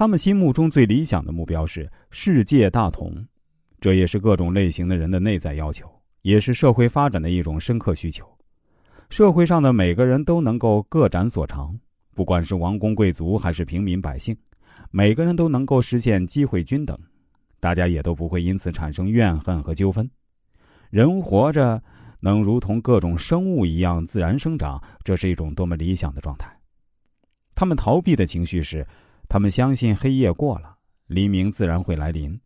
他们心目中最理想的目标是世界大同，这也是各种类型的人的内在要求，也是社会发展的一种深刻需求。社会上的每个人都能够各展所长，不管是王公贵族还是平民百姓，每个人都能够实现机会均等，大家也都不会因此产生怨恨和纠纷。人活着能如同各种生物一样自然生长，这是一种多么理想的状态。他们逃避的情绪是，他们相信黑夜过了，黎明自然会来临。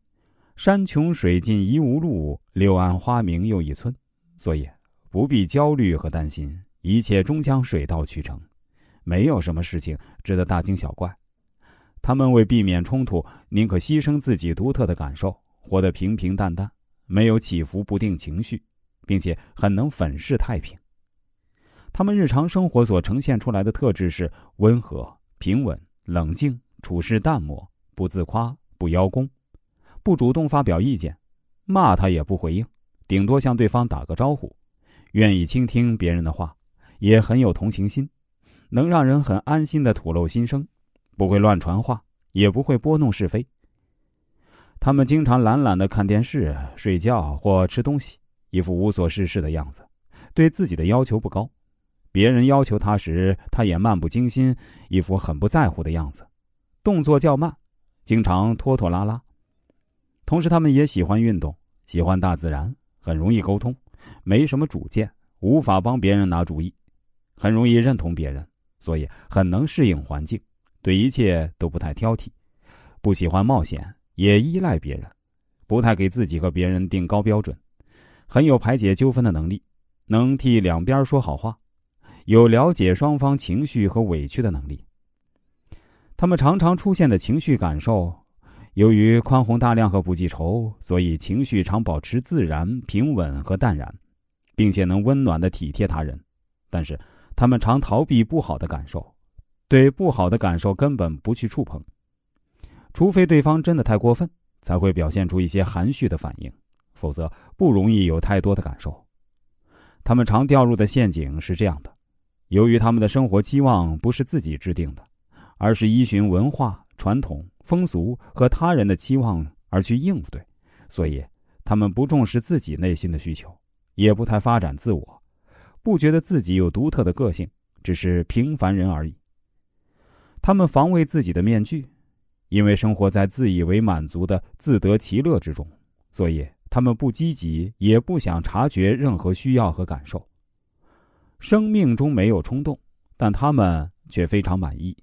山穷水尽疑无路，柳暗花明又一村。所以不必焦虑和担心，一切终将水到渠成，没有什么事情值得大惊小怪。他们为避免冲突，宁可牺牲自己独特的感受，活得平平淡淡。没有起伏不定情绪，并且很能粉饰太平。他们日常生活所呈现出来的特质是温和、平稳、冷静，处事淡漠，不自夸，不邀功，不主动发表意见，骂他也不回应，顶多向对方打个招呼，愿意倾听别人的话，也很有同情心，能让人很安心的吐露心声，不会乱传话，也不会拨弄是非。他们经常懒懒的看电视、睡觉或吃东西，一副无所事事的样子，对自己的要求不高。别人要求他时，他也漫不经心，一副很不在乎的样子，动作较慢，经常拖拖拉拉。同时，他们也喜欢运动，喜欢大自然，很容易沟通，没什么主见，无法帮别人拿主意，很容易认同别人，所以很能适应环境，对一切都不太挑剔，不喜欢冒险。也依赖别人，不太给自己和别人定高标准，很有排解纠纷的能力，能替两边说好话，有了解双方情绪和委屈的能力。他们常常出现的情绪感受，由于宽宏大量和不记仇，所以情绪常保持自然、平稳和淡然，并且能温暖的体贴他人。但是，他们常逃避不好的感受，对不好的感受根本不去触碰。除非对方真的太过分，才会表现出一些含蓄的反应，否则不容易有太多的感受。他们常掉入的陷阱是这样的：由于他们的生活期望不是自己制定的，而是依循文化、传统、风俗和他人的期望而去应，对，所以他们不重视自己内心的需求，也不太发展自我，不觉得自己有独特的个性，只是平凡人而已。他们防卫自己的面具。因为生活在自以为满足的自得其乐之中，所以他们不积极，也不想察觉任何需要和感受。生命中没有冲动，但他们却非常满意。